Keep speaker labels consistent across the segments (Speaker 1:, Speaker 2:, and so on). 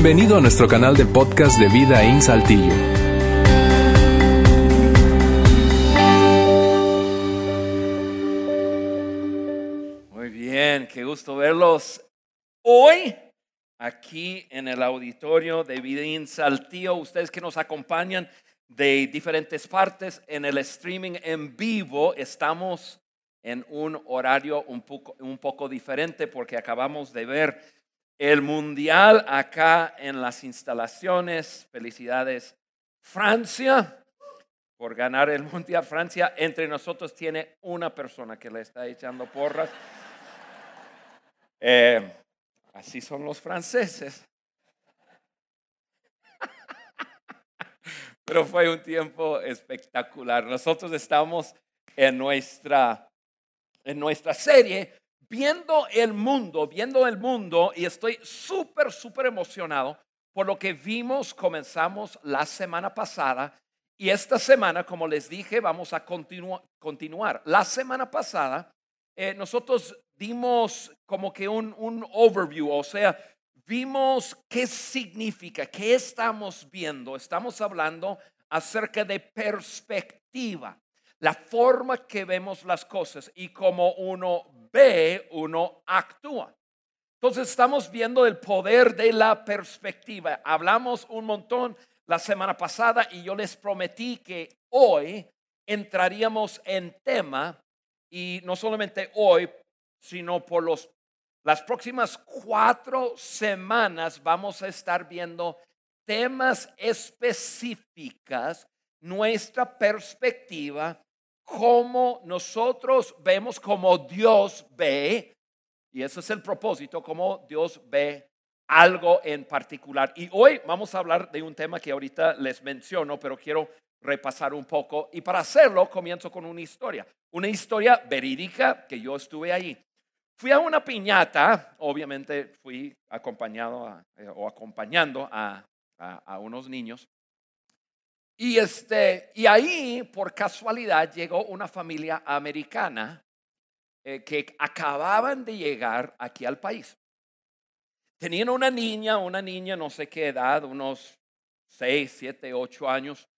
Speaker 1: Bienvenido a nuestro canal de podcast de Vida en Saltillo.
Speaker 2: Muy bien, qué gusto verlos hoy aquí en el auditorio de Vida en Saltillo. Ustedes que nos acompañan de diferentes partes en el streaming en vivo, estamos en un horario un poco, un poco diferente porque acabamos de ver el mundial acá en las instalaciones. Felicidades Francia por ganar el mundial. Francia entre nosotros tiene una persona que le está echando porras. Eh, así son los franceses. Pero fue un tiempo espectacular. Nosotros estamos en nuestra, en nuestra serie viendo el mundo, viendo el mundo y estoy súper, súper emocionado por lo que vimos, comenzamos la semana pasada y esta semana, como les dije, vamos a continuar. La semana pasada eh, nosotros dimos como que un, un overview, o sea, vimos qué significa, qué estamos viendo. Estamos hablando acerca de perspectiva, la forma que vemos las cosas y como uno ve, uno actúa. Entonces estamos viendo el poder de la perspectiva. Hablamos un montón la semana pasada y yo les prometí que hoy entraríamos en tema y no solamente hoy, sino por los, las próximas cuatro semanas vamos a estar viendo temas específicas, nuestra perspectiva como nosotros vemos, como Dios ve, y ese es el propósito, como Dios ve algo en particular. Y hoy vamos a hablar de un tema que ahorita les menciono, pero quiero repasar un poco. Y para hacerlo, comienzo con una historia, una historia verídica que yo estuve ahí. Fui a una piñata, obviamente fui acompañado eh, o acompañando a, a unos niños. Y, este, y ahí, por casualidad, llegó una familia americana eh, que acababan de llegar aquí al país. Tenían una niña, una niña no sé qué edad, unos 6, 7, 8 años.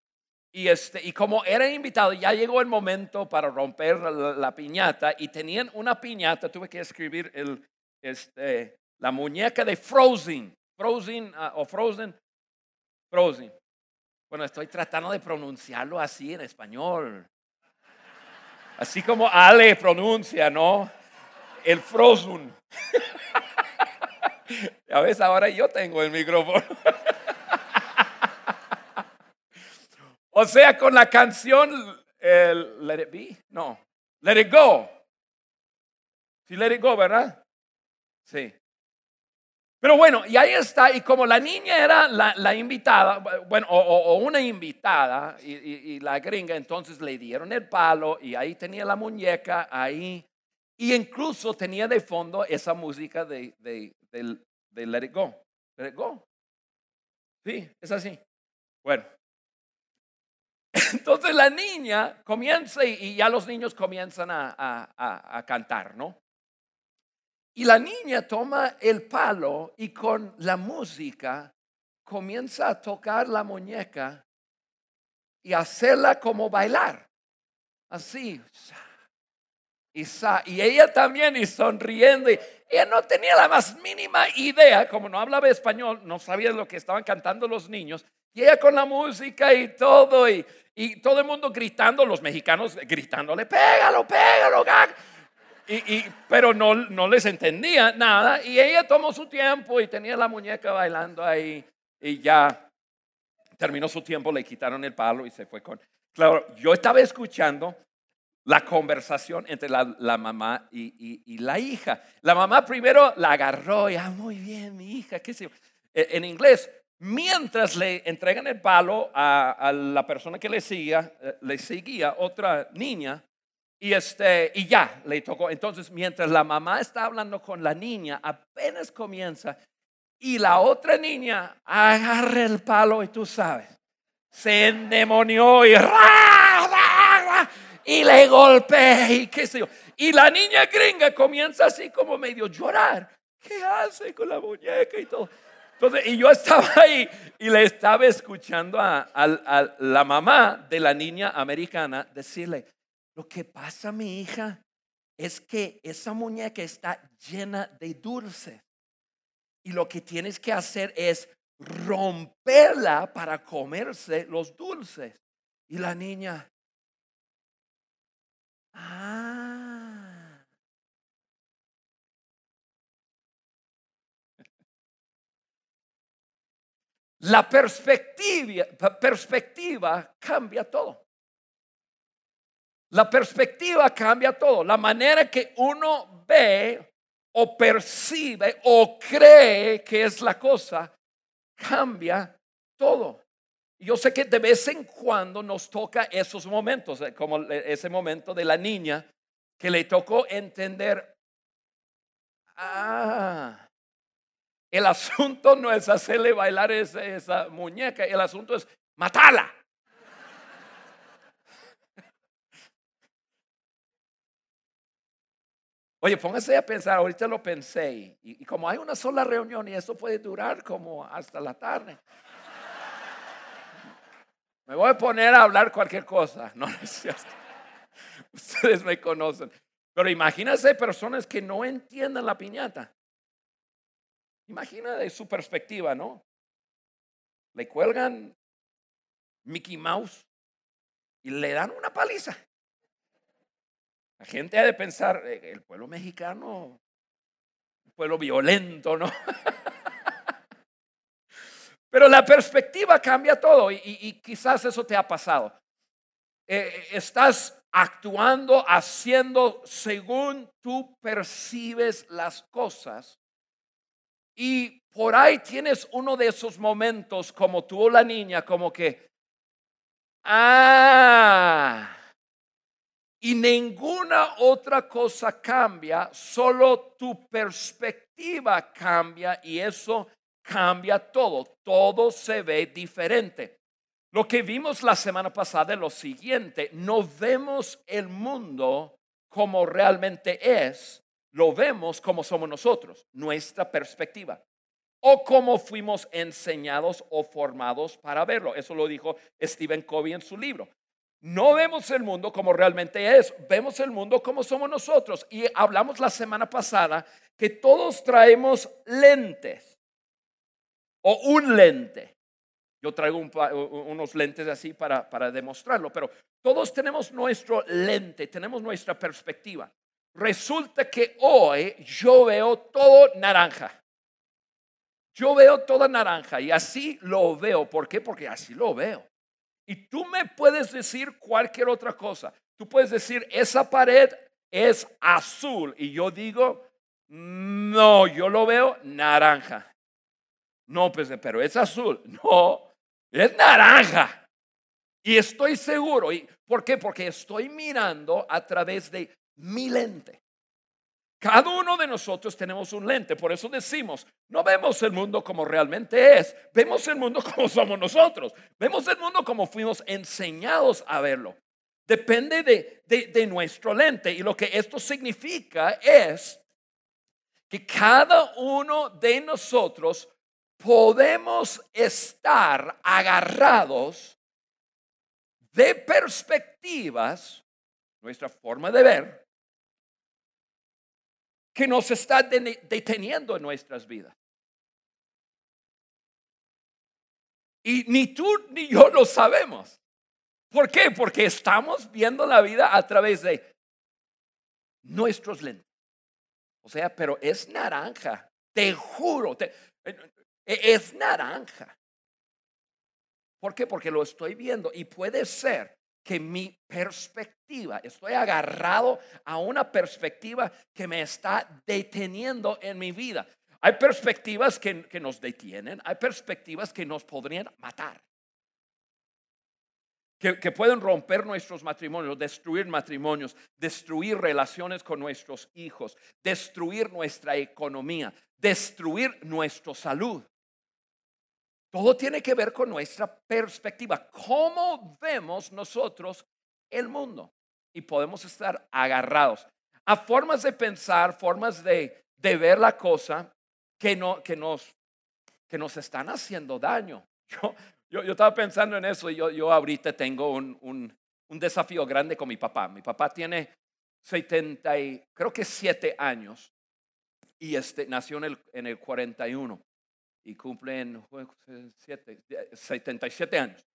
Speaker 2: Y, este, y como eran invitados, ya llegó el momento para romper la, piñata y tenían una piñata, tuve que escribir el, este, la muñeca de Frozen, Frozen ah, o Frozen, Frozen. Bueno, estoy tratando de pronunciarlo así en español. Así como Ale pronuncia, ¿no? El Frozen. A veces ahora yo tengo el micrófono. O sea, con la canción Let It Be, no, Let It Go. Sí, Let It Go, ¿verdad? Sí. Pero bueno, y ahí está, y como la niña era la, invitada, bueno, o, una invitada, y, la gringa, entonces le dieron el palo, y ahí tenía la muñeca, ahí, y incluso tenía de fondo esa música de, de, Let It Go. Let It Go. Sí, es así. Bueno. Entonces la niña comienza y, ya los niños comienzan a cantar, ¿no? Y la niña toma el palo y con la música comienza a tocar la muñeca y hacerla como bailar. Así. Y, y ella también y sonriendo. Y ella no tenía la más mínima idea, como no hablaba español, no sabía lo que estaban cantando los niños. Y ella con la música y todo, y, y todo el mundo gritando, los mexicanos gritándole, pégalo, pégalo, gag y, pero no, no les entendía nada. Y ella tomó su tiempo y tenía la muñeca bailando ahí. Y ya terminó su tiempo, le quitaron el palo y se fue con... Claro, yo estaba escuchando la conversación entre la, la mamá y, y, la hija. La mamá primero la agarró y, ah, muy bien, mi hija, qué sé yo. E, en inglés, mientras le entregan el palo a, a la persona que le seguía, eh, le seguía otra niña, y, este, y ya le tocó. Entonces, mientras la mamá está hablando con la niña, apenas comienza. Y la otra niña agarra el palo y tú sabes, se endemonió y, y le golpea y qué sé yo. Y la niña gringa comienza así como medio llorar. ¿Qué hace con la muñeca y todo? Entonces, y yo estaba ahí y le estaba escuchando a, a la mamá de la niña americana decirle, lo que pasa, mi hija, es que esa muñeca está llena de dulces. Y lo que tienes que hacer es romperla para comerse los dulces. Y la niña, ah. La perspectiva, perspectiva cambia todo. La perspectiva cambia todo. La manera que uno ve o percibe o cree que es la cosa cambia todo. Yo sé que de vez en cuando nos toca esos momentos, eh, como ese momento de la niña que le tocó entender, ah, el asunto no es hacerle bailar esa, esa muñeca, el asunto es matarla. Oye, póngase a pensar, ahorita lo pensé, y, como hay una sola reunión y eso puede durar como hasta la tarde. Me voy a poner a hablar cualquier cosa. No, Ustedes me conocen. Pero imagínense personas que no entiendan la piñata. Imagina de su perspectiva, ¿no? Le cuelgan Mickey Mouse y le dan una paliza. La gente ha de pensar, eh, el pueblo mexicano, un pueblo violento, ¿no? Pero la perspectiva cambia todo y, quizás eso te ha pasado. Eh, estás actuando, haciendo según tú percibes las cosas. Y por ahí tienes uno de esos momentos como tú o la niña, como que, ah, y ninguna otra cosa cambia, solo tu perspectiva cambia y eso cambia todo. Todo se ve diferente. Lo que vimos la semana pasada es lo siguiente, no vemos el mundo como realmente es, lo vemos como somos nosotros, nuestra perspectiva, o como fuimos enseñados o formados para verlo. Eso lo dijo Stephen Covey en su libro. No vemos el mundo como realmente es, vemos el mundo como somos nosotros. Y hablamos la semana pasada que todos traemos lentes o un lente. Yo traigo unos lentes así para, para demostrarlo, pero todos tenemos nuestro lente, tenemos nuestra perspectiva. Resulta que hoy yo veo todo naranja. Yo veo toda naranja y así lo veo. ¿Por qué? Porque así lo veo. Y tú me puedes decir cualquier otra cosa. Tú puedes decir, esa pared es azul. Y yo digo, no, yo lo veo naranja. No, pues, pero es azul. No, es naranja. Y estoy seguro. ¿Y ¿Por qué? Porque estoy mirando a través de mi lente. Cada uno de nosotros tenemos un lente, por eso decimos, no vemos el mundo como realmente es, vemos el mundo como somos nosotros, vemos el mundo como fuimos enseñados a verlo. Depende de, nuestro lente y lo que esto significa es que cada uno de nosotros podemos estar agarrados de perspectivas, nuestra forma de ver, que nos está deteniendo en nuestras vidas. Y ni tú ni yo lo sabemos. ¿Por qué? Porque estamos viendo la vida a través de nuestros lentes. O sea, pero es naranja. Te juro, e, es naranja. ¿Por qué? Porque lo estoy viendo y puede ser que mi perspectiva, estoy agarrado a una perspectiva que me está deteniendo en mi vida. Hay perspectivas que, que nos detienen, hay perspectivas que nos podrían matar. Que, que, pueden romper nuestros matrimonios, destruir matrimonios, destruir relaciones con nuestros hijos, destruir nuestra economía, destruir nuestra salud. Todo tiene que ver con nuestra perspectiva, cómo vemos nosotros el mundo. Y podemos estar agarrados a formas de pensar, formas de, ver la cosa que, no, que nos que nos están haciendo daño. Yo, yo, yo estaba pensando en eso y yo, yo ahorita tengo un, un, desafío grande con mi papá. Mi papá tiene 70, y, creo que 7 años y este, nació en el, en el 41 y cumple en 7, 77 años.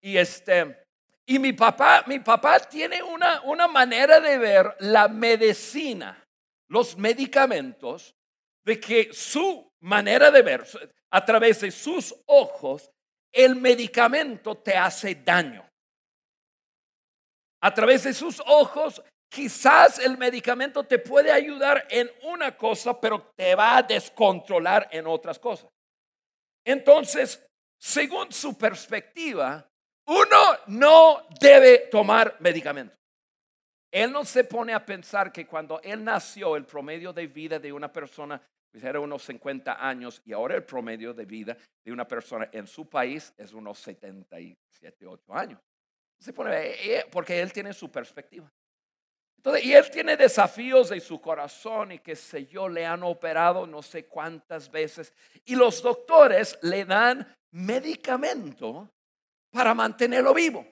Speaker 2: Y este, y mi papá, mi papá tiene una, una manera de ver la medicina, los medicamentos, de que su manera de ver, a través de sus ojos, el medicamento te hace daño. A través de sus ojos, quizás el medicamento te puede ayudar en una cosa, pero te va a descontrolar en otras cosas. Entonces, según su perspectiva, uno no debe tomar medicamento. Él no se pone a pensar que cuando él nació, el promedio de vida de una persona pues, era unos 50 años y ahora el promedio de vida de una persona en su país es unos 77, 8 años. Se pone, eh, eh, porque él tiene su perspectiva. Entonces, y él tiene desafíos de su corazón y que sé yo, le han operado no sé cuántas veces. Y los doctores le dan medicamento para mantenerlo vivo.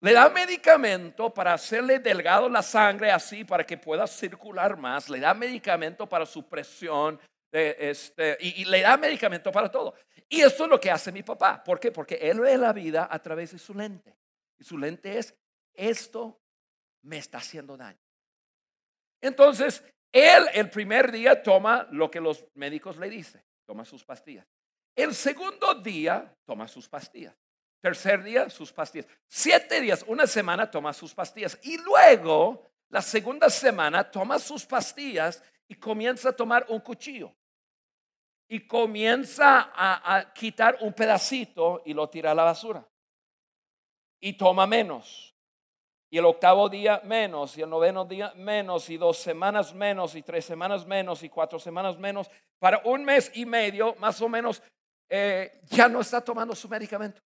Speaker 2: Le da medicamento para hacerle delgado la sangre así para que pueda circular más. Le da medicamento para su presión este, y, y, le da medicamento para todo. Y esto es lo que hace mi papá. ¿Por qué? Porque él ve la vida a través de su lente. Y su lente es, esto me está haciendo daño. Entonces, él el primer día toma lo que los médicos le dicen, toma sus pastillas. El segundo día toma sus pastillas. Tercer día, sus pastillas. Siete días, una semana toma sus pastillas. Y luego, la segunda semana, toma sus pastillas y comienza a tomar un cuchillo. Y comienza a, quitar un pedacito y lo tira a la basura. Y toma menos. Y el octavo día menos, y el noveno día menos, y dos semanas menos, y tres semanas menos, y cuatro semanas menos. Para un mes y medio, más o menos, eh, ya no está tomando su medicamento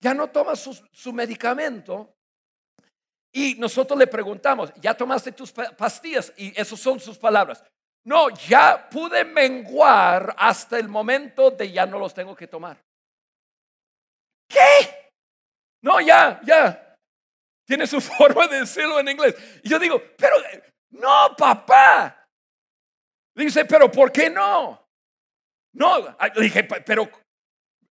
Speaker 2: ya no toma su, medicamento. Y nosotros le preguntamos, ¿ya tomaste tus pastillas? Y esas son sus palabras. No, ya pude menguar hasta el momento de ya no los tengo que tomar. ¿Qué? No, ya, ya. Tiene su forma de decirlo en inglés. Y yo digo, pero no, papá. Dice, pero ¿por qué no? No, le dije, pero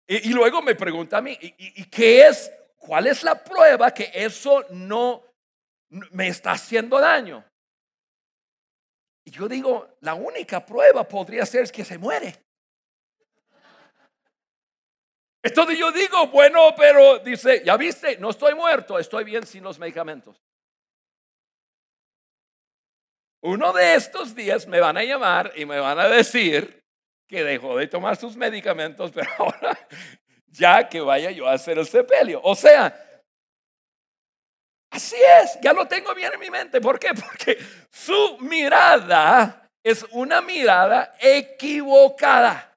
Speaker 2: y, luego me pregunta a mí, ¿y, qué es? ¿Cuál es la prueba que eso no me está haciendo daño? Y yo digo, la única prueba podría ser que se muere. Entonces yo digo, bueno, pero dice, ya viste, no estoy muerto, estoy bien sin los medicamentos. Uno de estos días me van a llamar y me van a decir que dejó de tomar sus medicamentos, pero ahora ya que vaya yo a hacer el sepelio. O sea, así es, ya lo tengo bien en mi mente. ¿Por qué? Porque su mirada es una mirada equivocada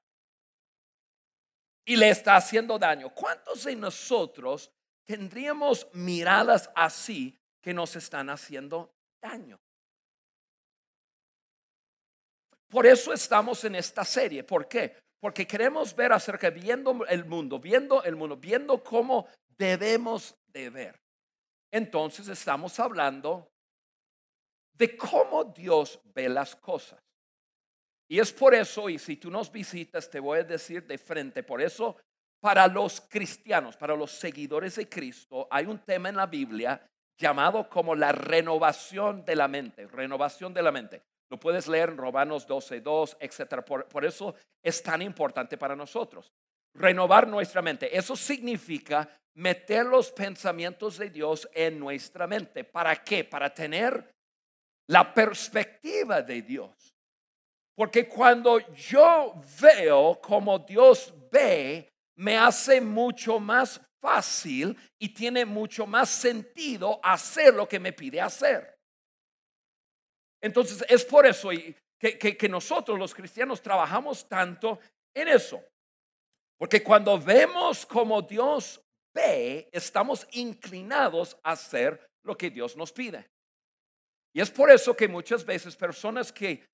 Speaker 2: y le está haciendo daño. ¿Cuántos de nosotros tendríamos miradas así que nos están haciendo daño? Por eso estamos en esta serie. ¿Por qué? Porque queremos ver acerca, viendo el mundo, viendo el mundo, viendo cómo debemos de ver. Entonces estamos hablando de cómo Dios ve las cosas. Y es por eso, y si tú nos visitas, te voy a decir de frente, por eso para los cristianos, para los seguidores de Cristo, hay un tema en la Biblia llamado como la renovación de la mente, renovación de la mente. Lo puedes leer en Romanos 12, 2, etc. Por, eso es tan importante para nosotros. Renovar nuestra mente. Eso significa meter los pensamientos de Dios en nuestra mente. ¿Para qué? Para tener la perspectiva de Dios. Porque cuando yo veo como Dios ve, me hace mucho más fácil y tiene mucho más sentido hacer lo que me pide hacer. Entonces es por eso que, nosotros los cristianos trabajamos tanto en eso. Porque cuando vemos como Dios ve, estamos inclinados a hacer lo que Dios nos pide. Y es por eso que muchas veces personas que,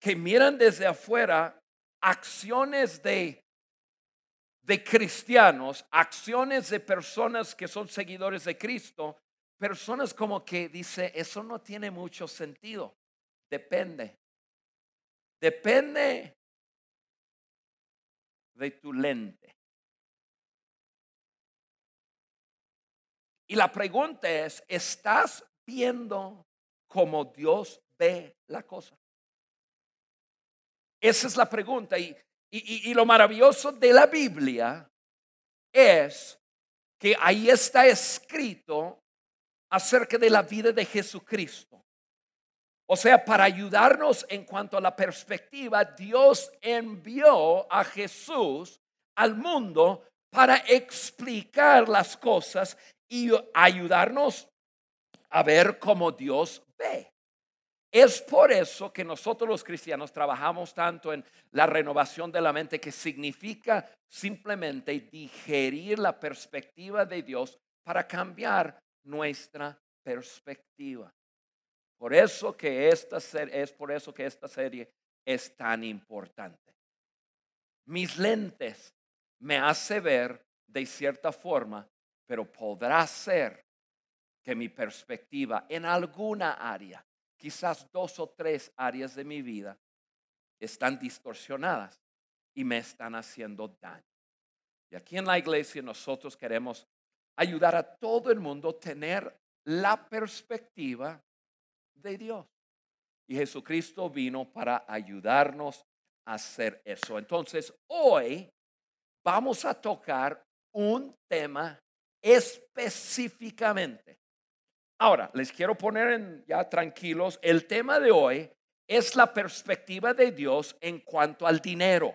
Speaker 2: que miran desde afuera acciones de, de cristianos, acciones de personas que son seguidores de Cristo, personas como que dice, eso no tiene mucho sentido. Depende. Depende de tu lente. Y la pregunta es, ¿estás viendo como Dios ve la cosa? Esa es la pregunta. Y, y, y, lo maravilloso de la Biblia es que ahí está escrito acerca de la vida de Jesucristo. O sea, para ayudarnos en cuanto a la perspectiva, Dios envió a Jesús al mundo para explicar las cosas y ayudarnos a ver cómo Dios ve. Es por eso que nosotros los cristianos trabajamos tanto en la renovación de la mente, que significa simplemente digerir la perspectiva de Dios para cambiar nuestra perspectiva. Por eso que esta es por eso que esta serie es tan importante. Mis lentes me hace ver de cierta forma, pero podrá ser que mi perspectiva en alguna área, quizás dos o tres áreas de mi vida, están distorsionadas y me están haciendo daño. Y aquí en la iglesia nosotros queremos ayudar a todo el mundo a tener la perspectiva de Dios. Y Jesucristo vino para ayudarnos a hacer eso. Entonces, hoy vamos a tocar un tema específicamente. Ahora, les quiero poner en, ya tranquilos, el tema de hoy es la perspectiva de Dios en cuanto al dinero,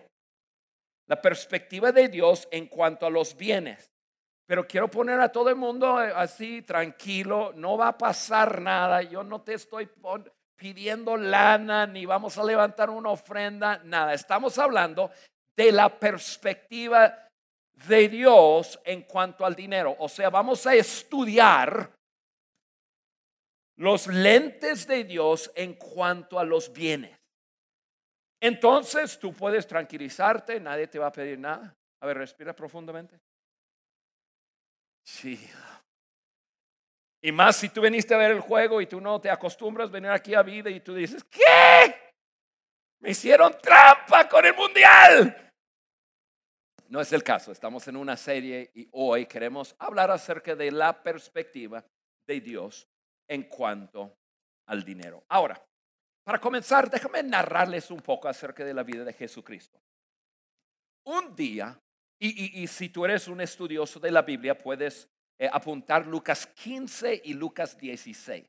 Speaker 2: la perspectiva de Dios en cuanto a los bienes. Pero quiero poner a todo el mundo eh, así tranquilo, no va a pasar nada, yo no te estoy pidiendo lana ni vamos a levantar una ofrenda, nada. Estamos hablando de la perspectiva de Dios en cuanto al dinero. O sea, vamos a estudiar los lentes de Dios en cuanto a los bienes. Entonces tú puedes tranquilizarte, nadie te va a pedir nada. A ver, respira profundamente. Sí. Y más si tú viniste a ver el juego y tú no te acostumbras a venir aquí a vida y tú dices, ¿qué? Me hicieron trampa con el mundial. No es el caso, estamos en una serie y hoy queremos hablar acerca de la perspectiva de Dios en cuanto al dinero. Ahora, para comenzar, déjame narrarles un poco acerca de la vida de Jesucristo. Un día y, si tú eres un estudioso de la Biblia, puedes eh, apuntar Lucas 15 y Lucas 16.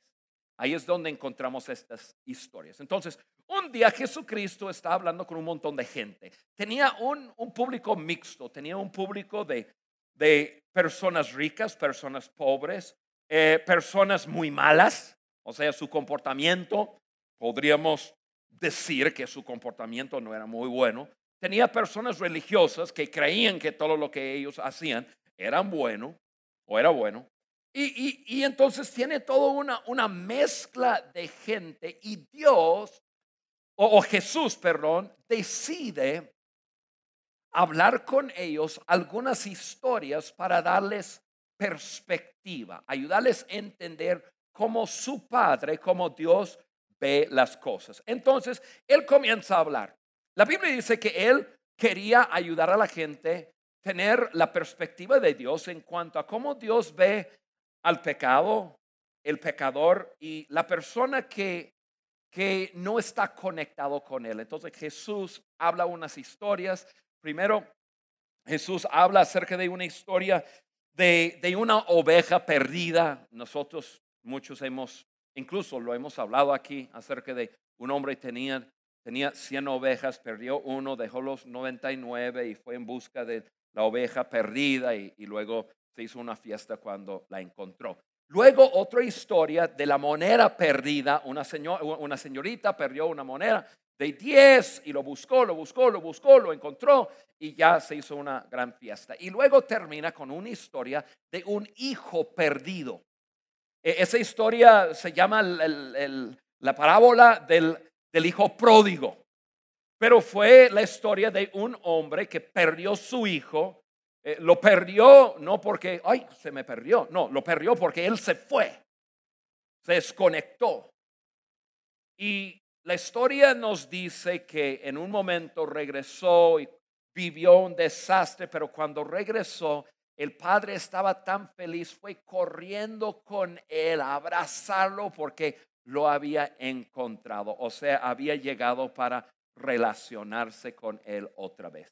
Speaker 2: Ahí es donde encontramos estas historias. Entonces, un día Jesucristo está hablando con un montón de gente. Tenía un, público mixto, tenía un público de, de personas ricas, personas pobres, eh, personas muy malas, o sea, su comportamiento, podríamos decir que su comportamiento no era muy bueno, tenía personas religiosas que creían que todo lo que ellos hacían eran bueno o era bueno. Y, entonces tiene toda una, una mezcla de gente y Dios, o Jesús, perdón, decide hablar con ellos algunas historias para darles perspectiva, ayudarles a entender cómo su Padre, cómo Dios ve las cosas. Entonces, Él comienza a hablar. La Biblia dice que él quería ayudar a la gente a tener la perspectiva de Dios en cuanto a cómo Dios ve al pecado, el pecador y la persona que, que no está conectado con él. Entonces Jesús habla unas historias. Primero, Jesús habla acerca de una historia de, de una oveja perdida. Nosotros muchos hemos, incluso lo hemos hablado aquí acerca de un hombre que tenía tenía 100 ovejas, perdió uno, dejó los 99 y fue en busca de la oveja perdida y, luego se hizo una fiesta cuando la encontró. Luego otra historia de la moneda perdida, una, una señorita perdió una moneda de 10 y lo buscó, lo buscó, lo buscó, lo encontró y ya se hizo una gran fiesta. Y luego termina con una historia de un hijo perdido. E, esa historia se llama la parábola del hijo pródigo. Pero fue la historia de un hombre que perdió su hijo. Eh, lo perdió no porque, ay, se me perdió. No, lo perdió porque él se fue. Se desconectó. Y la historia nos dice que en un momento regresó y vivió un desastre, pero cuando regresó, el padre estaba tan feliz, fue corriendo con él a abrazarlo porque lo había encontrado, o sea, había llegado para relacionarse con él otra vez.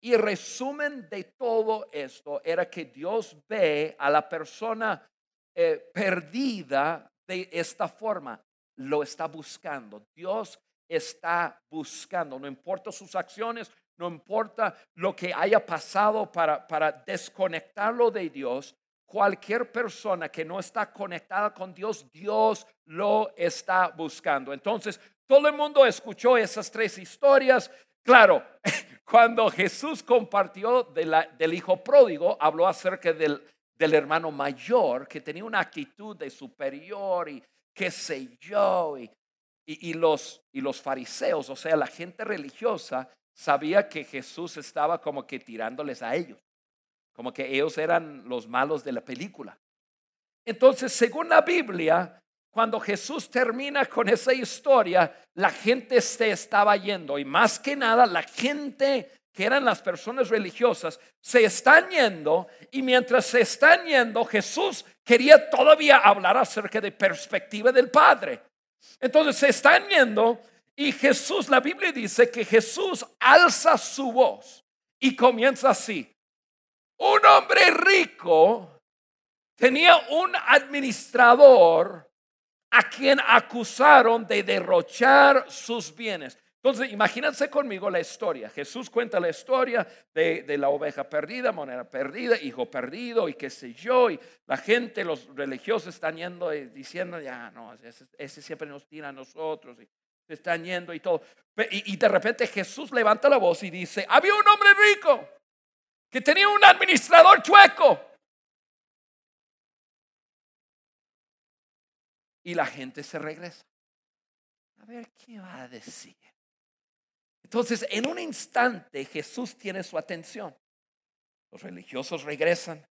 Speaker 2: Y resumen de todo esto era que Dios ve a la persona eh, perdida de esta forma lo está buscando. Dios está buscando, no importa sus acciones, no importa lo que haya pasado para, para desconectarlo de Dios, cualquier persona que no está conectada con Dios, Dios lo está buscando. Entonces, todo el mundo escuchó esas tres historias. Claro, cuando Jesús compartió del hijo pródigo, habló acerca del, del hermano mayor que tenía una actitud de superior y qué sé yo. Y, y, los, y los fariseos, o sea, la gente religiosa, sabía que Jesús estaba como que tirándoles a ellos, como que ellos eran los malos de la película. Entonces, según la Biblia, cuando Jesús termina con esa historia, la gente se estaba yendo y más que nada la gente que eran las personas religiosas se están yendo y mientras se están yendo Jesús quería todavía hablar acerca de perspectiva del Padre. Entonces se están yendo y Jesús, la Biblia dice que Jesús alza su voz y comienza así. Un hombre rico tenía un administrador a quien acusaron de derrochar sus bienes. Entonces, imagínense conmigo la historia. Jesús cuenta la historia de, la oveja perdida, moneda perdida, hijo perdido y qué sé yo. Y la gente, los religiosos están yendo diciendo, ya no, ese, siempre nos tira a nosotros. Y se están yendo y todo. Y, y de repente Jesús levanta la voz y dice, había un hombre rico que tenía un administrador chueco. Y la gente se regresa. A ver, ¿qué va a decir? Entonces, en un instante Jesús tiene su atención. Los religiosos regresan.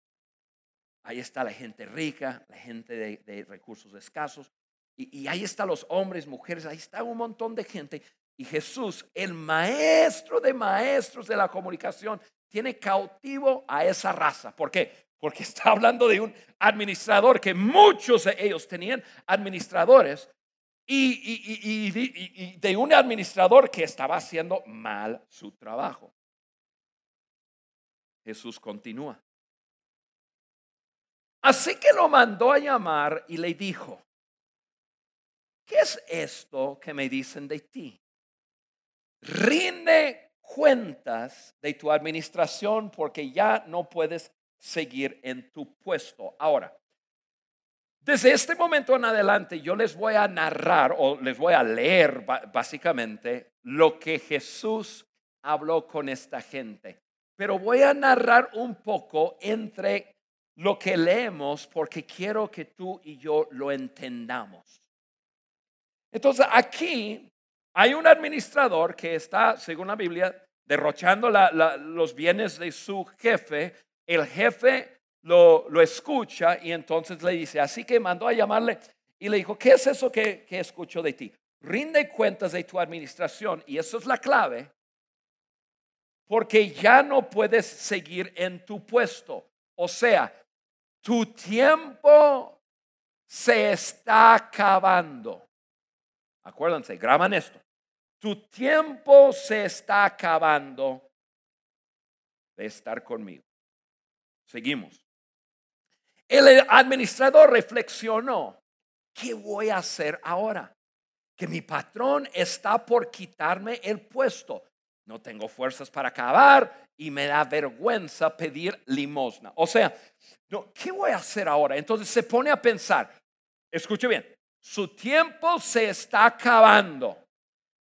Speaker 2: Ahí está la gente rica, la gente de, recursos escasos. Y, ahí están los hombres, mujeres, ahí está un montón de gente. Y Jesús, el maestro de maestros de la comunicación, tiene cautivo a esa raza. ¿Por qué? Porque está hablando de un administrador que muchos de ellos tenían administradores y, de un administrador que estaba haciendo mal su trabajo. Jesús continúa. Así que lo mandó a llamar y le dijo, ¿qué es esto que me dicen de ti? Rinde cuentas de tu administración porque ya no puedes seguir en tu puesto. Ahora, desde este momento en adelante yo les voy a narrar o les voy a leer básicamente lo que Jesús habló con esta gente. Pero voy a narrar un poco entre lo que leemos porque quiero que tú y yo lo entendamos. Entonces aquí hay un administrador que está, según la Biblia, derrochando los bienes de su jefe. El jefe lo, escucha y entonces le dice, así que mandó a llamarle y le dijo, ¿qué es eso que, que escucho de ti? Rinde cuentas de tu administración y eso es la clave, porque ya no puedes seguir en tu puesto. O sea, tu tiempo se está acabando. Acuérdense, graban esto. Tu tiempo se está acabando de estar conmigo. Seguimos. El administrador reflexionó, ¿qué voy a hacer ahora? Que mi patrón está por quitarme el puesto. No tengo fuerzas para acabar y me da vergüenza pedir limosna. O sea, no, ¿qué voy a hacer ahora? Entonces se pone a pensar, escuche bien, su tiempo se está acabando.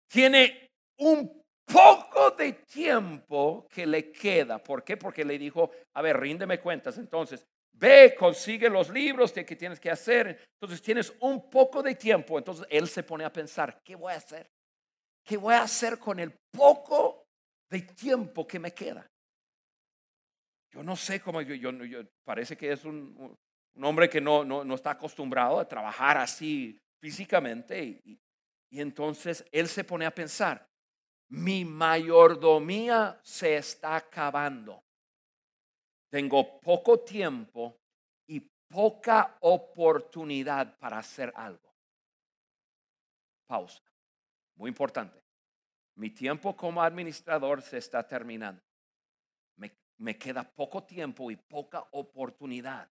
Speaker 2: Tiene un poco de tiempo que le queda. ¿Por qué? Porque le dijo, a ver, ríndeme cuentas. Entonces, Ve, consigue los libros de que tienes que hacer. Entonces tienes un poco de tiempo. Entonces él se pone a pensar, ¿qué voy a hacer? ¿qué voy a hacer con el poco de tiempo que me queda? Yo no sé cómo, parece que es un, hombre que no, no, no, está acostumbrado a trabajar así físicamente. Y entonces él se pone a pensar, mi mayordomía se está acabando. Tengo poco tiempo y poca oportunidad para hacer algo. Pausa. Muy importante. Mi tiempo como administrador se está terminando. Me, me queda poco tiempo y poca oportunidad.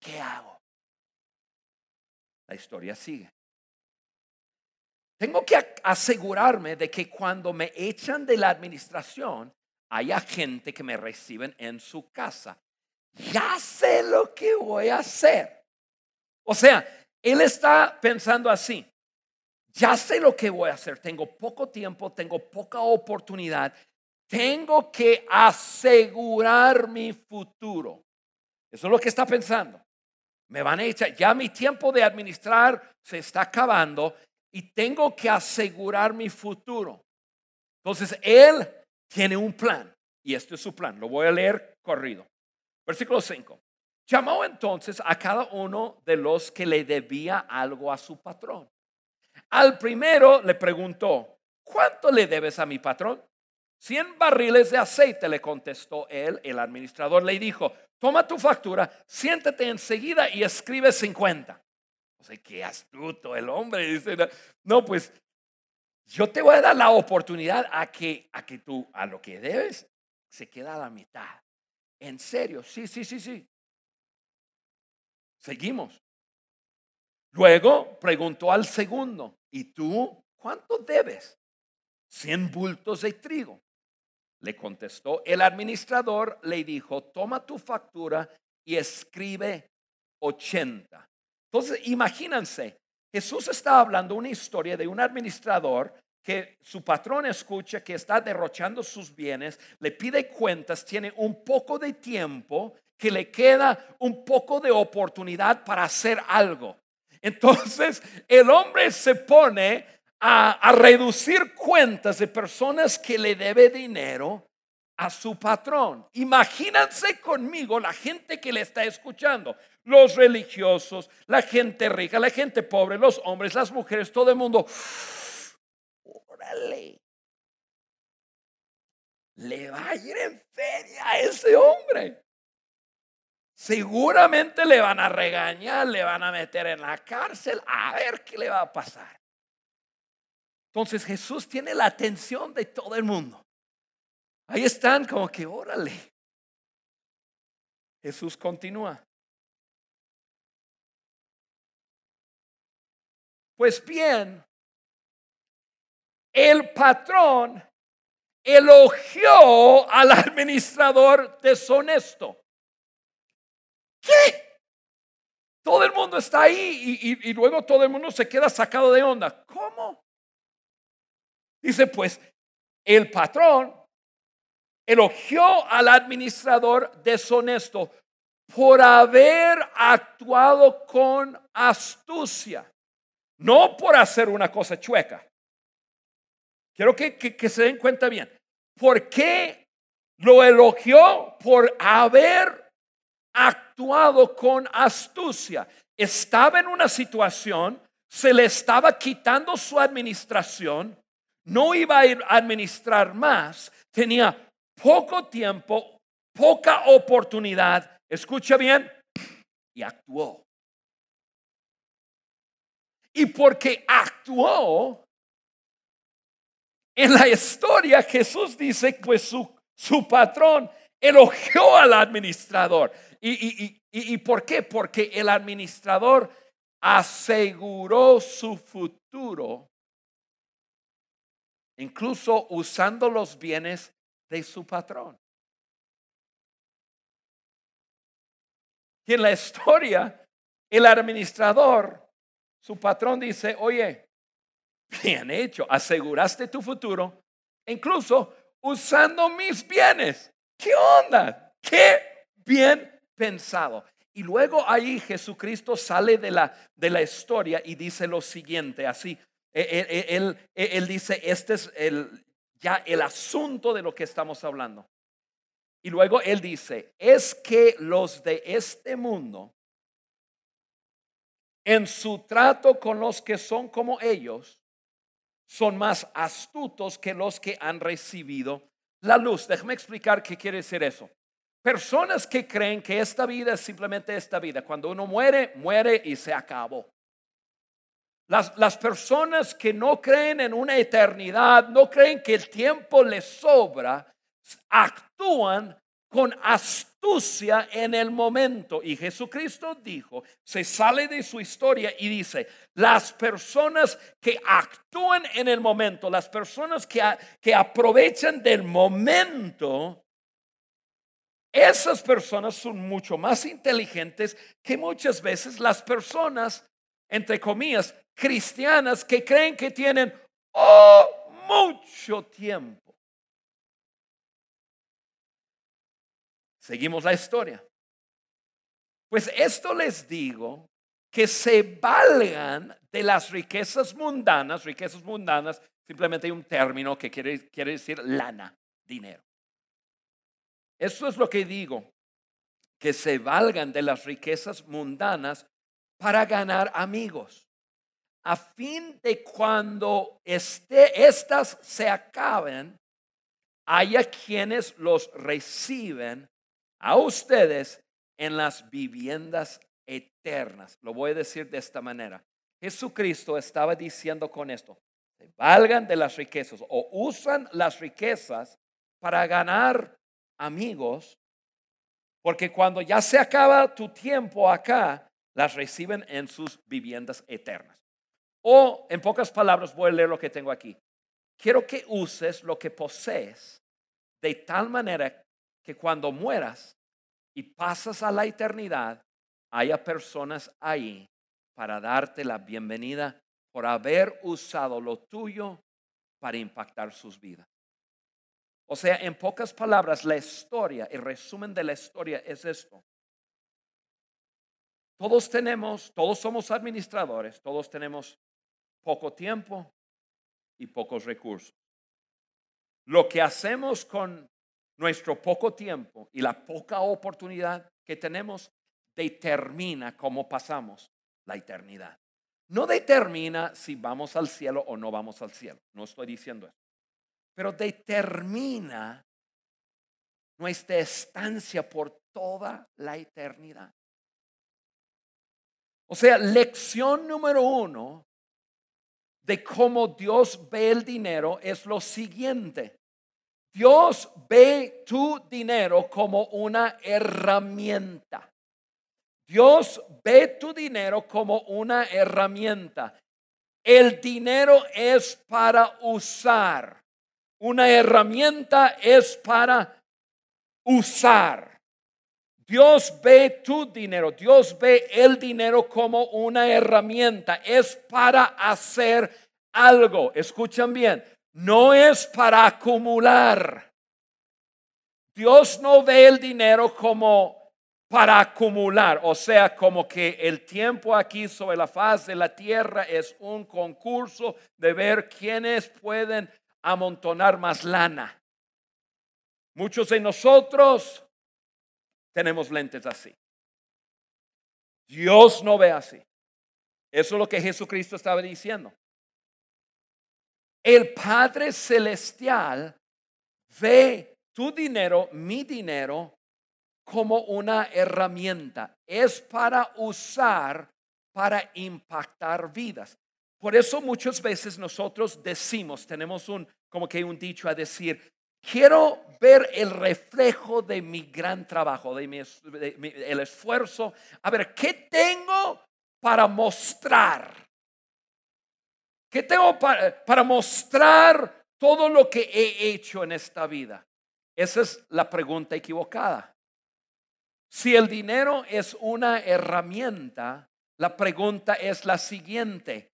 Speaker 2: ¿Qué hago? La historia sigue. Tengo que asegurarme de que cuando me echan de la administración, haya gente que me reciben en su casa. Ya sé lo que voy a hacer. O sea, él está pensando así. Ya sé lo que voy a hacer. Tengo poco tiempo, tengo poca oportunidad. Tengo que asegurar mi futuro. Eso es lo que está pensando. Me van a echar, ya mi tiempo de administrar se está acabando y tengo que asegurar mi futuro. Entonces, Él tiene un plan y este es su plan. Lo voy a leer corrido. Versículo 5. Llamó entonces a cada uno de los que le debía algo a su patrón. Al primero le preguntó, ¿cuánto le debes a mi patrón? Cien barriles de aceite, le contestó él. El administrador le dijo, toma tu factura, siéntate enseguida y escribe 50. O sea, qué astuto el hombre. Dice, no, pues yo te voy a dar la oportunidad a que, a que tú, a lo que debes, se queda a la mitad. En serio, sí, sí, sí, sí. Seguimos. Luego preguntó al segundo, ¿y tú cuánto debes? Cien bultos de trigo. Le contestó el administrador, le dijo, toma tu factura y escribe 80. Entonces, imagínense, Jesús está hablando una historia de un administrador que su patrón escucha que está derrochando sus bienes, le pide cuentas, tiene un poco de tiempo, que le queda un poco de oportunidad para hacer algo. Entonces, el hombre se pone a, reducir cuentas de personas que le debe dinero a su patrón. Imagínense conmigo la gente que le está escuchando, los religiosos, la gente rica, la gente pobre, los hombres, las mujeres, todo el mundo. Órale. Le va a ir en feria a ese hombre. Seguramente le van a regañar, le van a meter en la cárcel, a ver qué le va a pasar. Entonces Jesús tiene la atención de todo el mundo. Ahí están como que, órale. Jesús continúa. Pues bien, el patrón elogió al administrador deshonesto. ¿Qué? Todo el mundo está ahí y, luego todo el mundo se queda sacado de onda. ¿Cómo? Dice, pues el patrón elogió al administrador deshonesto por haber actuado con astucia, no por hacer una cosa chueca. Quiero que, que, se den cuenta bien. ¿Por qué lo elogió? Por haber actuado con astucia. Estaba en una situación, se le estaba quitando su administración, no iba a administrar más, tenía poco tiempo, poca oportunidad, escucha bien, y actuó. Y porque actuó, en la historia Jesús dice, pues su, su patrón elogió al administrador. ¿Y, y, y, ¿Y por qué? Porque el administrador aseguró su futuro incluso usando los bienes de su patrón. Y en la historia, el administrador, su patrón dice, oye, bien hecho, aseguraste tu futuro, incluso usando mis bienes. ¿Qué onda? ¿Qué bien pensado? Y luego ahí Jesucristo sale de la, de la historia y dice lo siguiente, así, Él, él, dice, este es el, ya el asunto de lo que estamos hablando. Y luego él dice, es que los de este mundo, en su trato con los que son como ellos, son más astutos que los que han recibido la luz. Déjame explicar qué quiere decir eso. Personas que creen que esta vida es simplemente esta vida. Cuando uno muere, muere y se acabó. Las, personas que no creen en una eternidad, no creen que el tiempo les sobra, actúan con astucia en el momento. Y Jesucristo dijo, se sale de su historia y dice, las personas que actúan en el momento, las personas que, que aprovechan del momento, esas personas son mucho más inteligentes que muchas veces las personas, entre comillas, cristianas que creen que tienen oh, mucho tiempo. Seguimos la historia. Pues esto les digo que se valgan de las riquezas mundanas. Riquezas mundanas, simplemente hay un término que quiere, quiere decir lana, dinero. Eso es lo que digo, que se valgan de las riquezas mundanas para ganar amigos a fin de cuando este, estas se acaben, haya quienes los reciben a ustedes en las viviendas eternas. Lo voy a decir de esta manera. Jesucristo estaba diciendo con esto, valgan de las riquezas o usan las riquezas para ganar amigos, porque cuando ya se acaba tu tiempo acá, las reciben en sus viviendas eternas. O en pocas palabras voy a leer lo que tengo aquí. Quiero que uses lo que posees de tal manera que cuando mueras y pasas a la eternidad, haya personas ahí para darte la bienvenida por haber usado lo tuyo para impactar sus vidas. O sea, en pocas palabras, la historia, el resumen de la historia es esto. Todos tenemos, todos somos administradores, todos tenemos poco tiempo y pocos recursos. Lo que hacemos con nuestro poco tiempo y la poca oportunidad que tenemos determina cómo pasamos la eternidad. No determina si vamos al cielo o no vamos al cielo. No estoy diciendo eso. Pero determina nuestra estancia por toda la eternidad. O sea, lección número uno de cómo Dios ve el dinero es lo siguiente. Dios ve tu dinero como una herramienta. Dios ve tu dinero como una herramienta. El dinero es para usar. Una herramienta es para usar. Dios ve tu dinero, Dios ve el dinero como una herramienta, es para hacer algo. Escuchan bien, no es para acumular. Dios no ve el dinero como para acumular, o sea, como que el tiempo aquí sobre la faz de la tierra es un concurso de ver quiénes pueden amontonar más lana. Muchos de nosotros tenemos lentes así. Dios no ve así. Eso es lo que Jesucristo estaba diciendo. El Padre Celestial ve tu dinero, mi dinero, como una herramienta. Es para usar, para impactar vidas. Por eso muchas veces nosotros decimos, tenemos un, como que un dicho a decir, Quiero ver el reflejo de mi gran trabajo, de, mi, el esfuerzo. A ver, ¿qué tengo para mostrar? ¿Qué tengo para, para mostrar todo lo que he hecho en esta vida? Esa es la pregunta equivocada. Si el dinero es una herramienta, la pregunta es la siguiente.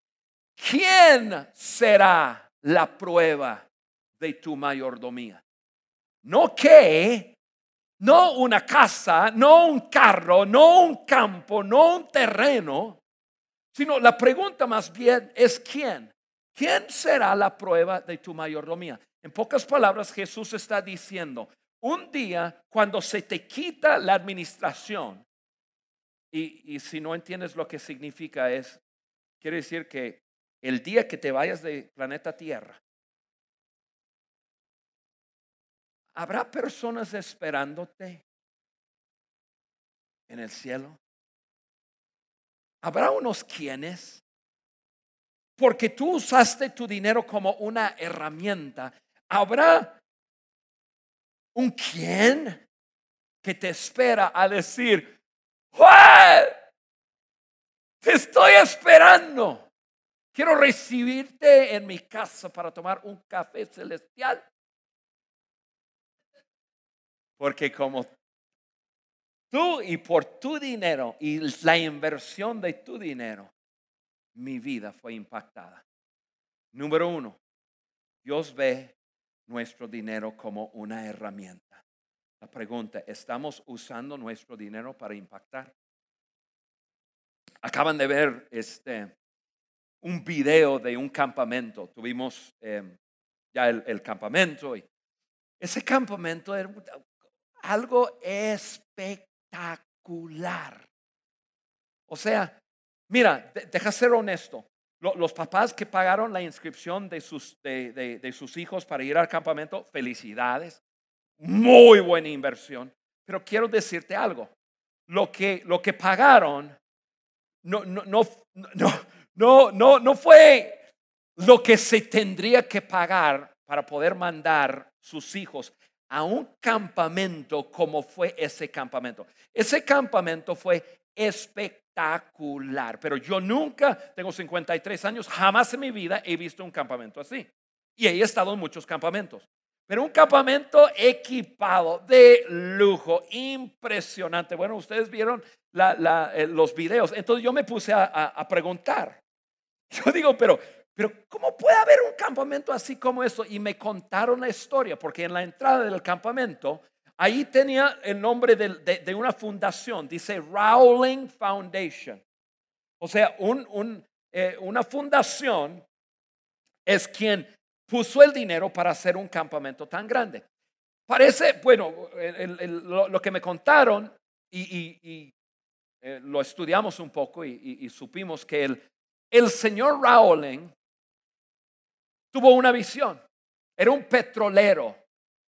Speaker 2: ¿Quién será la prueba de tu mayordomía. No que, no una casa, no un carro, no un campo, no un terreno, sino la pregunta más bien es quién. ¿quién será la prueba de tu mayordomía? En pocas palabras, Jesús está diciendo, un día cuando se te quita la administración, y, y si no entiendes lo que significa es, quiere decir que el día que te vayas de planeta Tierra, habrá personas esperándote en el cielo. Habrá unos quienes, porque tú usaste tu dinero como una herramienta, habrá un quien que te espera a decir, Juan, te estoy esperando. Quiero recibirte en mi casa para tomar un café celestial. Porque como tú y por tu dinero y la inversión de tu dinero, mi vida fue impactada. Número uno, Dios ve nuestro dinero como una herramienta. La pregunta, ¿estamos usando nuestro dinero para impactar? Acaban de ver este un video de un campamento. Tuvimos em, ya el, el, campamento y ese campamento era algo espectacular. O sea, mira, deja ser honesto. Los papás que pagaron la inscripción de sus, de, sus hijos para ir al campamento, felicidades. Muy buena inversión. Pero quiero decirte algo. Lo que, lo que pagaron no, no, no, no, no, no fue lo que se tendría que pagar para poder mandar sus hijos a un campamento como fue ese campamento. Ese campamento fue espectacular, pero yo nunca, tengo 53 años, jamás en mi vida he visto un campamento así. Y he estado en muchos campamentos. Pero un campamento equipado de lujo, impresionante. Bueno, ustedes vieron eh, los videos. Entonces yo me puse a, a preguntar. Yo digo, pero pero ¿cómo puede haber un campamento así como eso? Y me contaron la historia, porque en la entrada del campamento, ahí tenía el nombre de, una fundación, dice Rowling Foundation. O sea, eh, una fundación es quien puso el dinero para hacer un campamento tan grande. Parece, bueno, lo, que me contaron y, eh, lo estudiamos un poco y, supimos que el, el señor Rowling tuvo una visión. Era un petrolero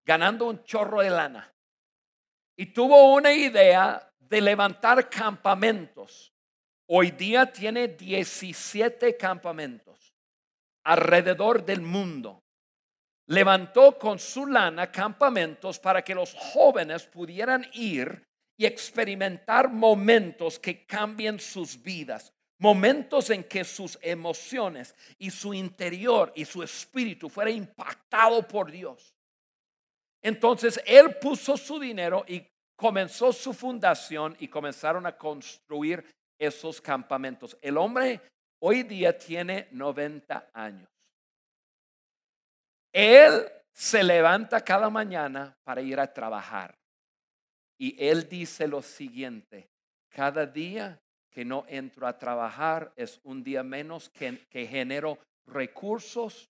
Speaker 2: ganando un chorro de lana. Y tuvo una idea de levantar campamentos. Hoy día tiene 17 campamentos alrededor del mundo. Levantó con su lana campamentos para que los jóvenes pudieran ir y experimentar momentos que cambien sus vidas. Momentos en que sus emociones y su interior y su espíritu fuera impactado por Dios. Entonces él puso su dinero y comenzó su fundación y comenzaron a construir esos campamentos. El hombre hoy día tiene 90 años. Él se levanta cada mañana para ir a trabajar. Y él dice lo siguiente, cada día que no entro a trabajar es un día menos que, que genero recursos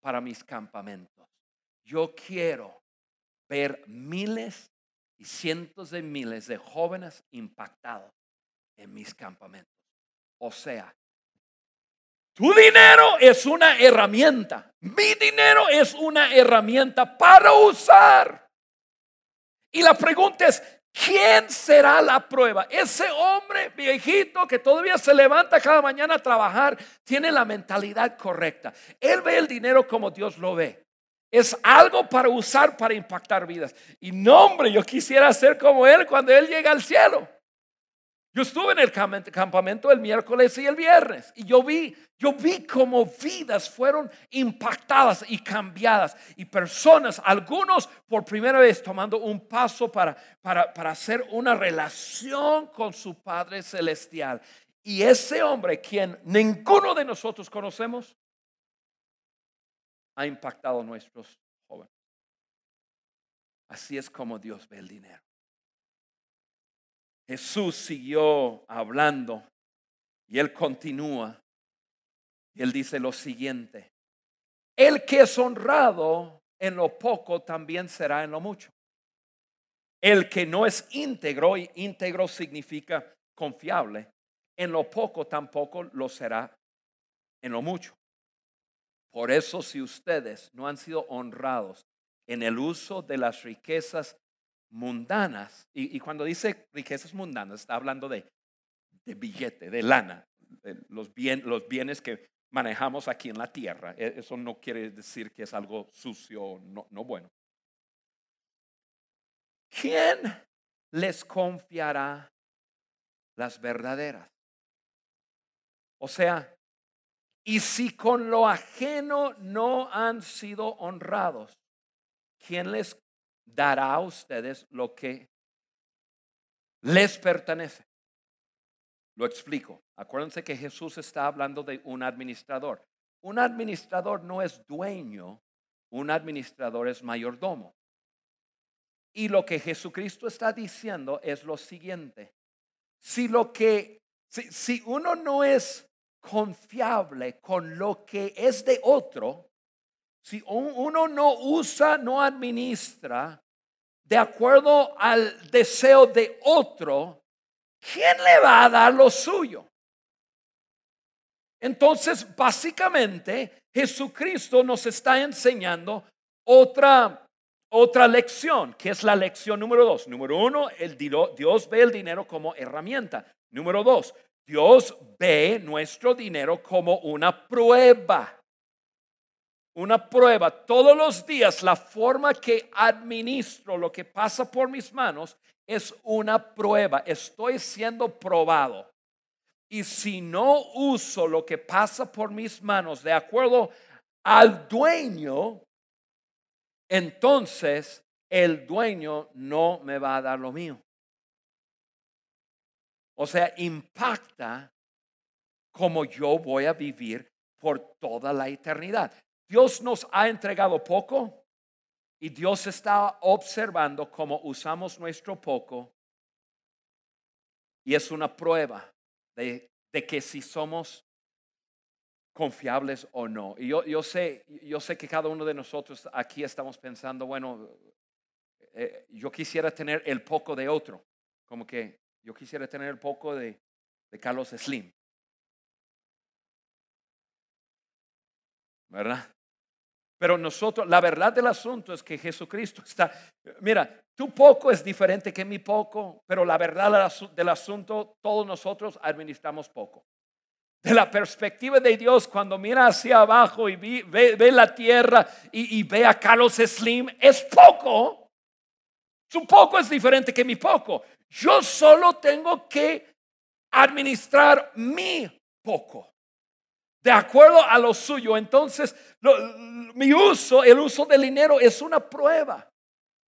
Speaker 2: para mis campamentos. Yo quiero ver miles y cientos de miles de jóvenes impactados en mis campamentos. O sea, tu dinero es una herramienta. Mi dinero es una herramienta para usar. Y la pregunta es, ¿Quién será la prueba? Ese hombre viejito que todavía se levanta cada mañana a trabajar tiene la mentalidad correcta. Él ve el dinero como Dios lo ve. Es algo para usar para impactar vidas. Y no, hombre, yo quisiera ser como él cuando él llega al cielo. Yo estuve en el campamento el miércoles y el viernes y yo vi, yo vi cómo vidas fueron impactadas y cambiadas y personas, algunos por primera vez tomando un paso para, para, para hacer una relación con su Padre Celestial. Y ese hombre, quien ninguno de nosotros conocemos, ha impactado a nuestros jóvenes. Así es como Dios ve el dinero. Jesús siguió hablando y él continúa. Él dice lo siguiente, el que es honrado en lo poco también será en lo mucho. El que no es íntegro, y íntegro significa confiable, en lo poco tampoco lo será en lo mucho. Por eso si ustedes no han sido honrados en el uso de las riquezas mundanas, y, cuando dice riquezas mundanas, está hablando de, de billete, de lana, los, bien, los bienes que manejamos aquí en la tierra. E, eso no quiere decir que es algo sucio, no, no bueno. ¿Quién les confiará las verdaderas? O sea, y si con lo ajeno no han sido honrados, ¿quién les dará a ustedes lo que les pertenece? Lo explico. Acuérdense que Jesús está hablando de un administrador. Un administrador no es dueño, un administrador es mayordomo. Y lo que Jesucristo está diciendo es lo siguiente. Si lo que si, uno no es confiable con lo que es de otro, si uno no usa, no administra de acuerdo al deseo de otro, ¿quién le va a dar lo suyo? Entonces, básicamente, Jesucristo nos está enseñando otra, otra lección, que es la lección número dos. Número uno, el, Dios ve el dinero como herramienta. Número dos, Dios ve nuestro dinero como una prueba. Una prueba. Todos los días la forma que administro lo que pasa por mis manos es una prueba. Estoy siendo probado. Y si no uso lo que pasa por mis manos de acuerdo al dueño, entonces el dueño no me va a dar lo mío. O sea, impacta como yo voy a vivir por toda la eternidad. Dios nos ha entregado poco y Dios está observando cómo usamos nuestro poco y es una prueba de, que si somos confiables o no. Y yo, yo, sé, yo sé que cada uno de nosotros aquí estamos pensando, bueno, eh, yo quisiera tener el poco de otro, como que yo quisiera tener el poco de, de Carlos Slim. ¿Verdad? Pero nosotros, la verdad del asunto es que Jesucristo está, mira, tu poco es diferente que mi poco, pero la verdad del asunto, todos nosotros administramos poco. De la perspectiva de Dios, cuando mira hacia abajo y ve, la tierra y, y, ve a Carlos Slim, es poco. Su poco es diferente que mi poco. Yo solo tengo que administrar mi poco de acuerdo a lo suyo. Entonces, mi uso, el uso del dinero es una prueba.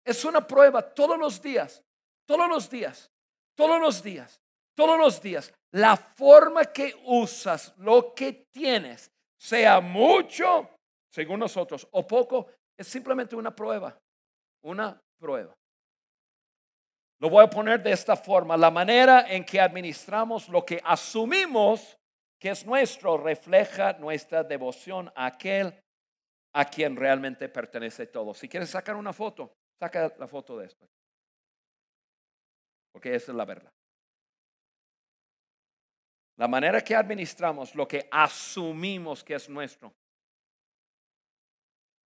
Speaker 2: Es una prueba todos los días, todos los días, todos los días, todos los días. La forma que usas lo que tienes, sea mucho, según nosotros, o poco, es simplemente una prueba. Una prueba. Lo voy a poner de esta forma. La manera en que administramos lo que asumimos que es nuestro refleja nuestra devoción a aquel a quien realmente pertenece todo. Si quieres sacar una foto, Saca la foto de esto. Porque esa es la verdad. La manera que administramos lo que asumimos que es nuestro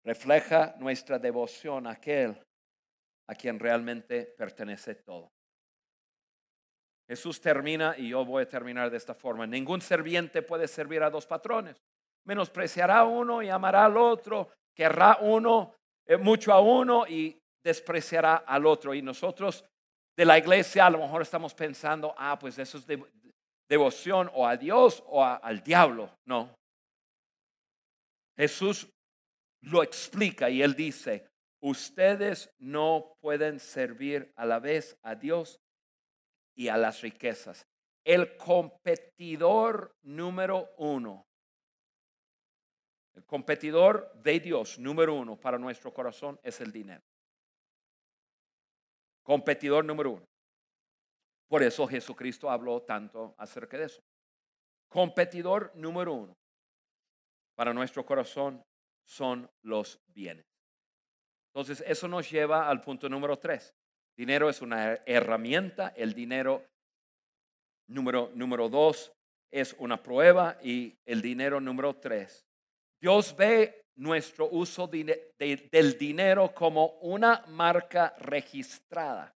Speaker 2: refleja nuestra devoción a aquel a quien realmente pertenece todo. Jesús termina y yo voy a terminar de esta forma. Ningún serviente puede servir a dos patrones. Menospreciará uno y amará al otro. Querrá uno eh, mucho a uno y despreciará al otro. Y nosotros de la iglesia a lo mejor estamos pensando, ah, pues eso es devoción o a Dios o al diablo. No. Jesús lo explica y él dice, ustedes no pueden servir a la vez a Dios y a las riquezas. El competidor número uno, el competidor de Dios número uno para nuestro corazón es el dinero competidor número uno. Por eso Jesucristo habló tanto acerca de eso. Competidor número uno. para nuestro corazón son los bienes. Entonces, eso nos lleva al punto número tres. Dinero es una herramienta, el dinero número, número dos es una prueba y el dinero número tres. Dios ve nuestro uso del dinero como una marca registrada.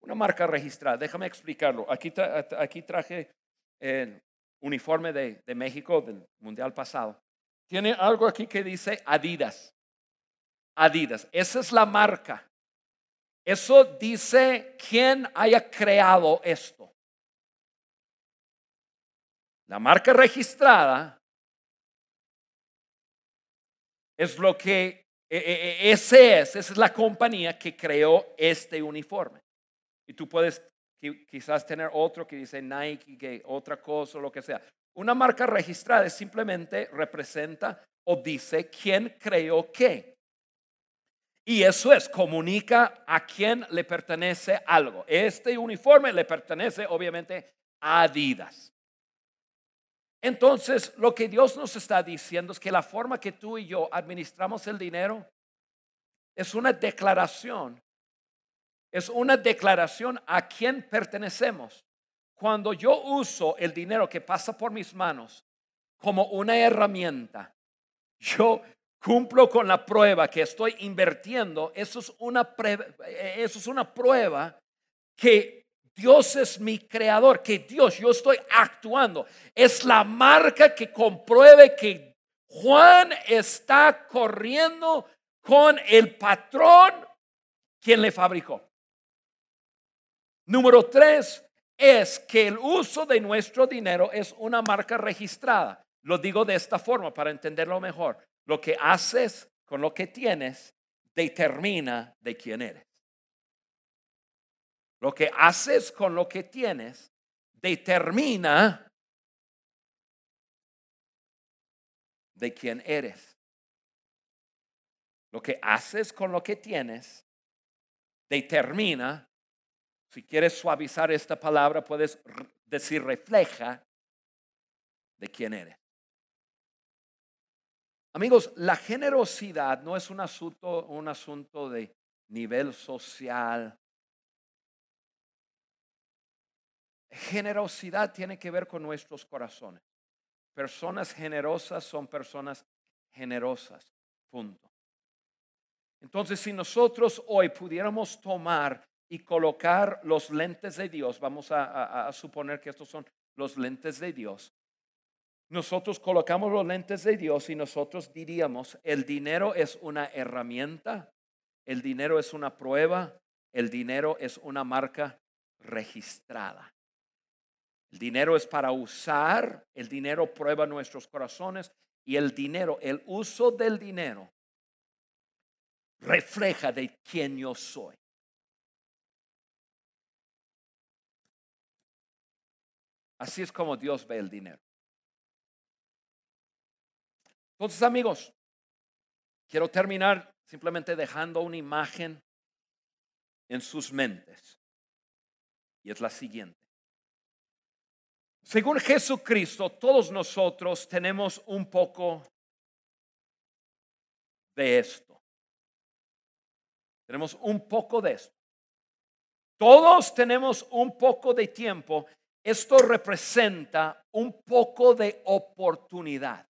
Speaker 2: Una marca registrada. Déjame explicarlo. Aquí, aquí traje el uniforme de, de México del Mundial pasado. Tiene algo aquí que dice Adidas. Adidas. Esa es la marca. Eso dice quién haya creado esto. La marca registrada es lo que, e, e, e, ese es, esa es la compañía que creó este uniforme. Y tú puedes quizás tener otro que dice Nike, que otra cosa, lo que sea. Una marca registrada simplemente representa o dice quién creó qué. Y eso es, comunica a quién le pertenece algo. Este uniforme le pertenece obviamente a Adidas. Entonces, lo que Dios nos está diciendo es que la forma que tú y yo administramos el dinero es una declaración. Es una declaración a quién pertenecemos. Cuando yo uso el dinero que pasa por mis manos como una herramienta, yo cumplo con la prueba que estoy invirtiendo, eso es una, prueba, eso es una prueba que Dios es mi creador, que Dios, yo estoy actuando. Es la marca que compruebe que Juan está corriendo con el patrón quien le fabricó. Número tres es que el uso de nuestro dinero es una marca registrada. Lo digo de esta forma para entenderlo mejor. Lo que haces con lo que tienes determina de quién eres. Lo que haces con lo que tienes determina de quién eres. Lo que haces con lo que tienes determina, si quieres suavizar esta palabra, puedes decir refleja de quién eres. Amigos, la generosidad no es un asunto, un asunto de nivel social. Generosidad tiene que ver con nuestros corazones. Personas generosas son personas generosas. Punto. Entonces, si nosotros hoy pudiéramos tomar y colocar los lentes de Dios, vamos a, a, suponer que estos son los lentes de Dios, nosotros colocamos los lentes de Dios y nosotros diríamos, el dinero es una herramienta, el dinero es una prueba, el dinero es una marca registrada. El dinero es para usar, el dinero prueba nuestros corazones y el dinero, el uso del dinero refleja de quién yo soy. Así es como Dios ve el dinero. Entonces, amigos, quiero terminar simplemente dejando una imagen en sus mentes. Y es la siguiente. Según Jesucristo, todos nosotros tenemos un poco de esto. Tenemos un poco de esto. Todos tenemos un poco de tiempo. Esto representa un poco de oportunidad.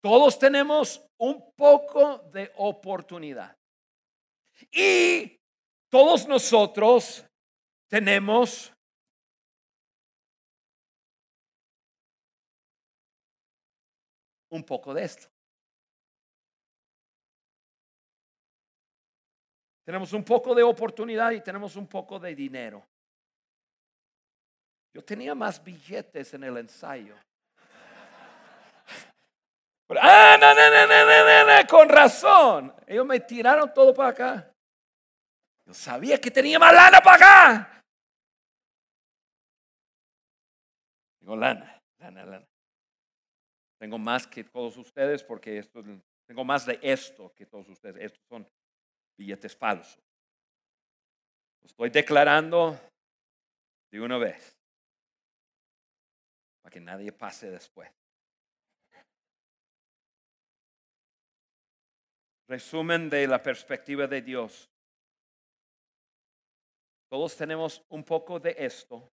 Speaker 2: Todos tenemos un poco de oportunidad. Y todos nosotros tenemos un poco de esto. Tenemos un poco de oportunidad y tenemos un poco de dinero. Yo tenía más billetes en el ensayo. Ah, no, no, no, no, no, con razón. Ellos me tiraron todo para acá. Yo sabía que tenía más lana para acá. Tengo lana, lana, lana. Tengo más que todos ustedes porque esto, tengo más de esto que todos ustedes. Estos son billetes falsos. estoy declarando de una vez para que nadie pase después. Resumen de la perspectiva de Dios. Todos tenemos un poco de esto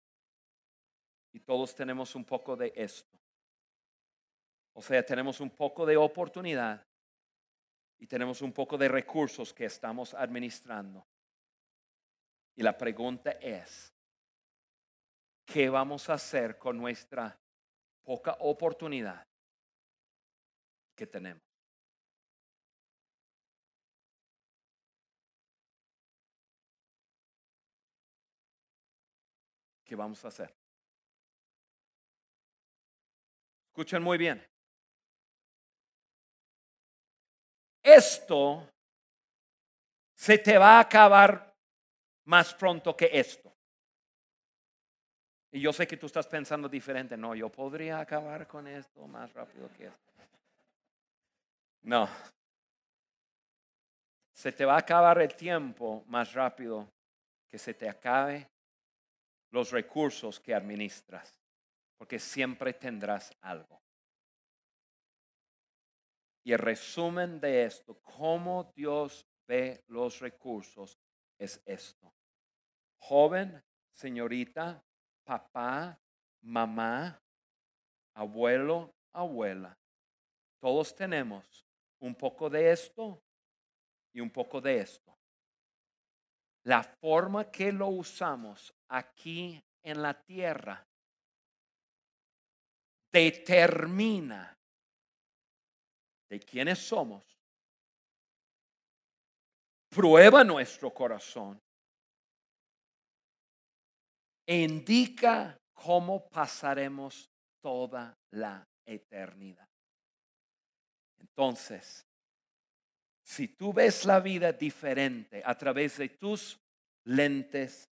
Speaker 2: y todos tenemos un poco de esto. O sea, tenemos un poco de oportunidad y tenemos un poco de recursos que estamos administrando. Y la pregunta es, ¿qué vamos a hacer con nuestra poca oportunidad que tenemos? ¿Qué vamos a hacer? Escuchen muy bien. Esto se te va a acabar más pronto que esto. Y yo sé que tú estás pensando diferente. No, yo podría acabar con esto más rápido que esto. No. Se te va a acabar el tiempo más rápido que se te acabe los recursos que administras, porque siempre tendrás algo. Y el resumen de esto, cómo Dios ve los recursos, es esto. Joven, señorita, papá, mamá, abuelo, abuela, todos tenemos un poco de esto y un poco de esto. La forma que lo usamos aquí en la tierra determina de quiénes somos, prueba nuestro corazón e indica cómo pasaremos toda la eternidad. Entonces, si tú ves la vida diferente a través de tus lentes,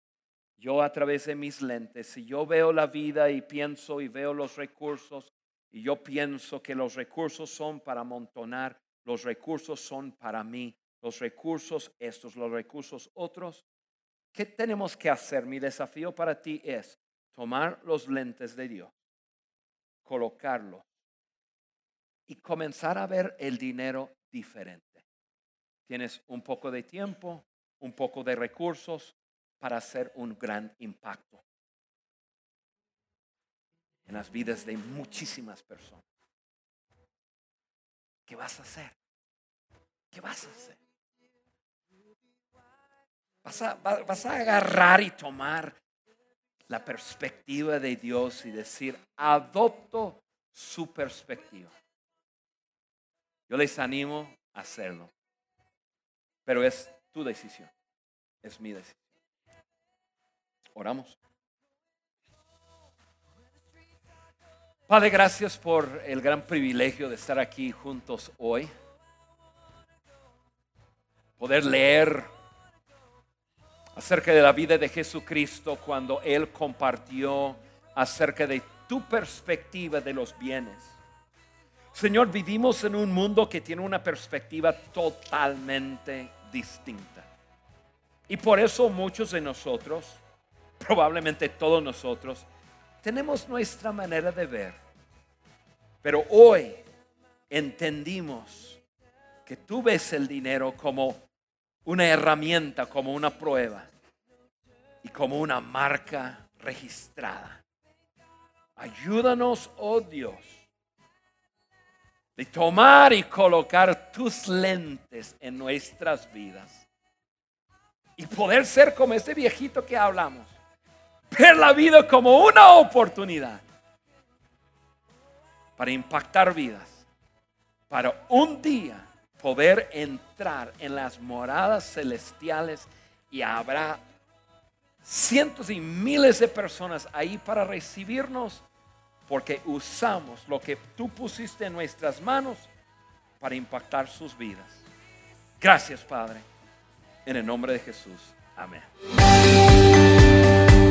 Speaker 2: yo a través de mis lentes, si yo veo la vida y pienso y veo los recursos, y yo pienso que los recursos son para amontonar, los recursos son para mí, los recursos estos, los recursos otros, ¿qué tenemos que hacer? Mi desafío para ti es tomar los lentes de Dios, colocarlos y comenzar a ver el dinero diferente. Tienes un poco de tiempo, un poco de recursos para hacer un gran impacto en las vidas de muchísimas personas. ¿Qué vas a hacer? ¿Qué vas a hacer? Vas a, vas a agarrar y tomar la perspectiva de Dios y decir, adopto su perspectiva. Yo les animo a hacerlo. Pero es tu decisión. Es mi decisión. Oramos. Padre, gracias por el gran privilegio de estar aquí juntos hoy. Poder leer acerca de la vida de Jesucristo cuando Él compartió acerca de tu perspectiva de los bienes. Señor, vivimos en un mundo que tiene una perspectiva totalmente distinta. Y por eso muchos de nosotros, probablemente todos nosotros, tenemos nuestra manera de ver. Pero hoy entendimos que tú ves el dinero como una herramienta, como una prueba y como una marca registrada. Ayúdanos, oh Dios, de tomar y colocar tus lentes en nuestras vidas. Y poder ser como ese viejito que hablamos. Ver la vida como una oportunidad para impactar vidas. Para un día poder entrar en las moradas celestiales y habrá cientos y miles de personas ahí para recibirnos porque usamos lo que tú pusiste en nuestras manos para impactar sus vidas. Gracias, Padre. En el nombre de Jesús. Amén.